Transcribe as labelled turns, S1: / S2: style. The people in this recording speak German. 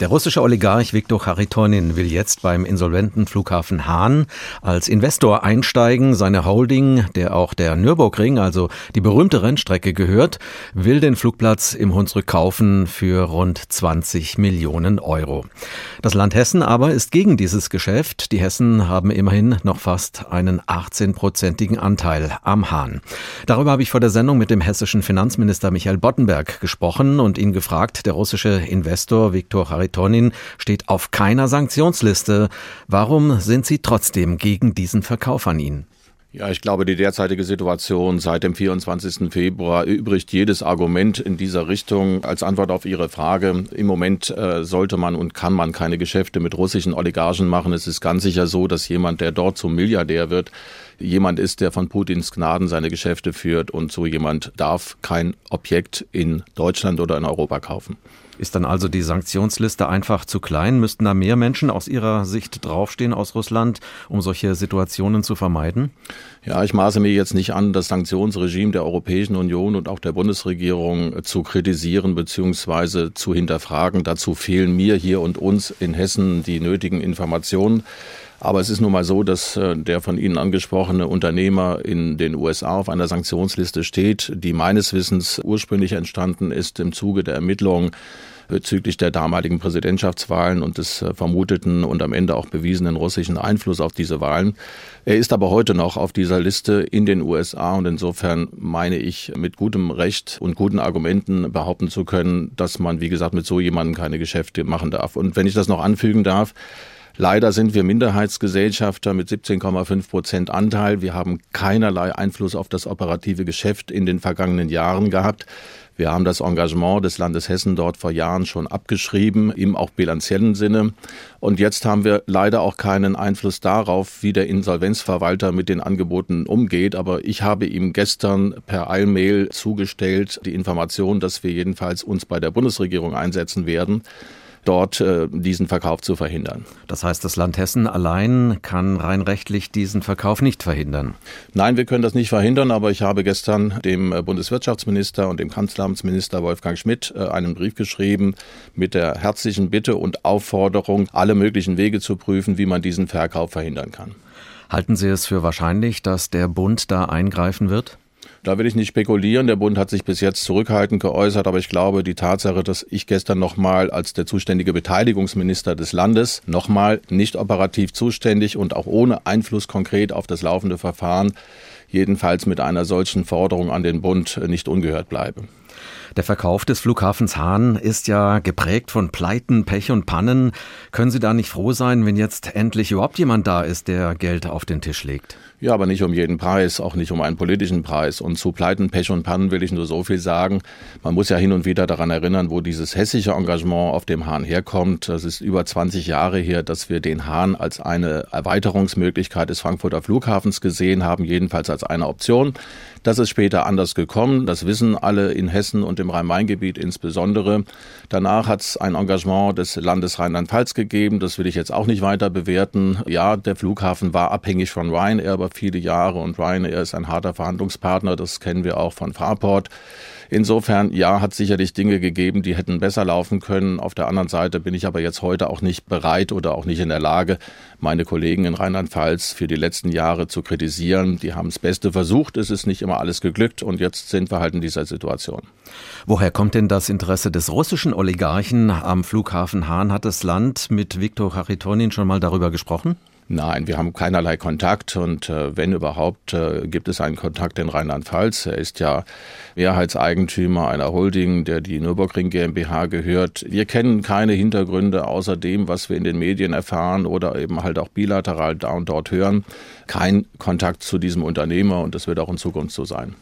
S1: Der russische Oligarch Viktor Charitonin will jetzt beim insolventen Flughafen Hahn als Investor einsteigen. Seine Holding, der auch der Nürburgring, also die berühmte Rennstrecke gehört, will den Flugplatz im Hunsrück kaufen für rund 20 Millionen Euro. Das Land Hessen aber ist gegen dieses Geschäft. Die Hessen haben immerhin noch fast einen 18-prozentigen Anteil am Hahn. Darüber habe ich vor der Sendung mit dem hessischen Finanzminister Michael Boddenberg gesprochen und ihn gefragt, der russische Investor Viktor Charitonin steht auf keiner Sanktionsliste. Warum sind Sie trotzdem gegen diesen Verkauf an ihn?
S2: Ja, ich glaube, die derzeitige Situation seit dem 24. Februar übrigt jedes Argument in dieser Richtung. Als Antwort auf Ihre Frage, im Moment äh, sollte man und kann man keine Geschäfte mit russischen Oligarchen machen. Es ist ganz sicher so, dass jemand, der dort zum Milliardär wird, jemand ist, der von Putins Gnaden seine Geschäfte führt und so jemand darf kein Objekt in Deutschland oder in Europa kaufen.
S1: Ist dann also die Sanktionsliste einfach zu klein? Müssten da mehr Menschen aus Ihrer Sicht draufstehen aus Russland, um solche Situationen zu vermeiden?
S2: Ja, ich maße mir jetzt nicht an, das Sanktionsregime der Europäischen Union und auch der Bundesregierung zu kritisieren bzw. zu hinterfragen. Dazu fehlen mir hier und uns in Hessen die nötigen Informationen. Aber es ist nun mal so, dass äh, der von Ihnen angesprochene Unternehmer in den USA auf einer Sanktionsliste steht, die meines Wissens ursprünglich entstanden ist im Zuge der Ermittlungen bezüglich der damaligen Präsidentschaftswahlen und des äh, vermuteten und am Ende auch bewiesenen russischen Einfluss auf diese Wahlen. Er ist aber heute noch auf dieser Liste in den USA und insofern meine ich mit gutem Recht und guten Argumenten behaupten zu können, dass man, wie gesagt, mit so jemandem keine Geschäfte machen darf. Und wenn ich das noch anfügen darf, Leider sind wir Minderheitsgesellschafter mit 17,5 Prozent Anteil. Wir haben keinerlei Einfluss auf das operative Geschäft in den vergangenen Jahren gehabt. Wir haben das Engagement des Landes Hessen dort vor Jahren schon abgeschrieben, im auch bilanziellen Sinne. Und jetzt haben wir leider auch keinen Einfluss darauf, wie der Insolvenzverwalter mit den Angeboten umgeht. Aber ich habe ihm gestern per Eilmail zugestellt die Information, dass wir jedenfalls uns bei der Bundesregierung einsetzen werden dort äh, diesen Verkauf zu verhindern.
S1: Das heißt, das Land Hessen allein kann rein rechtlich diesen Verkauf nicht verhindern?
S2: Nein, wir können das nicht verhindern, aber ich habe gestern dem äh, Bundeswirtschaftsminister und dem Kanzleramtsminister Wolfgang Schmidt äh, einen Brief geschrieben mit der herzlichen Bitte und Aufforderung, alle möglichen Wege zu prüfen, wie man diesen Verkauf verhindern kann.
S1: Halten Sie es für wahrscheinlich, dass der Bund da eingreifen wird?
S2: Da will ich nicht spekulieren. Der Bund hat sich bis jetzt zurückhaltend geäußert, aber ich glaube, die Tatsache, dass ich gestern nochmal als der zuständige Beteiligungsminister des Landes nochmal nicht operativ zuständig und auch ohne Einfluss konkret auf das laufende Verfahren, jedenfalls mit einer solchen Forderung an den Bund nicht ungehört bleibe.
S1: Der Verkauf des Flughafens Hahn ist ja geprägt von Pleiten, Pech und Pannen. Können Sie da nicht froh sein, wenn jetzt endlich überhaupt jemand da ist, der Geld auf den Tisch legt?
S2: Ja, aber nicht um jeden Preis, auch nicht um einen politischen Preis. Und zu Pleiten, Pech und Pannen will ich nur so viel sagen. Man muss ja hin und wieder daran erinnern, wo dieses hessische Engagement auf dem Hahn herkommt. Das ist über 20 Jahre her, dass wir den Hahn als eine Erweiterungsmöglichkeit des Frankfurter Flughafens gesehen haben, jedenfalls als eine Option. Das ist später anders gekommen. Das wissen alle in Hessen und im Rhein-Main-Gebiet insbesondere. Danach hat es ein Engagement des Landes Rheinland-Pfalz gegeben. Das will ich jetzt auch nicht weiter bewerten. Ja, der Flughafen war abhängig von Ryanair über viele Jahre und Ryanair ist ein harter Verhandlungspartner. Das kennen wir auch von Fraport. Insofern, ja, hat sicherlich Dinge gegeben, die hätten besser laufen können. Auf der anderen Seite bin ich aber jetzt heute auch nicht bereit oder auch nicht in der Lage, meine Kollegen in Rheinland-Pfalz für die letzten Jahre zu kritisieren. Die haben das Beste versucht, es ist nicht immer alles geglückt und jetzt sind wir halt in dieser Situation.
S1: Woher kommt denn das Interesse des russischen Oligarchen am Flughafen Hahn? Hat das Land mit Viktor Charitonin schon mal darüber gesprochen?
S2: Nein, wir haben keinerlei Kontakt und äh, wenn überhaupt, äh, gibt es einen Kontakt in Rheinland-Pfalz. Er ist ja Mehrheitseigentümer einer Holding, der die Nürburgring GmbH gehört. Wir kennen keine Hintergründe außer dem, was wir in den Medien erfahren oder eben halt auch bilateral da und dort hören. Kein Kontakt zu diesem Unternehmer und das wird auch in Zukunft so sein.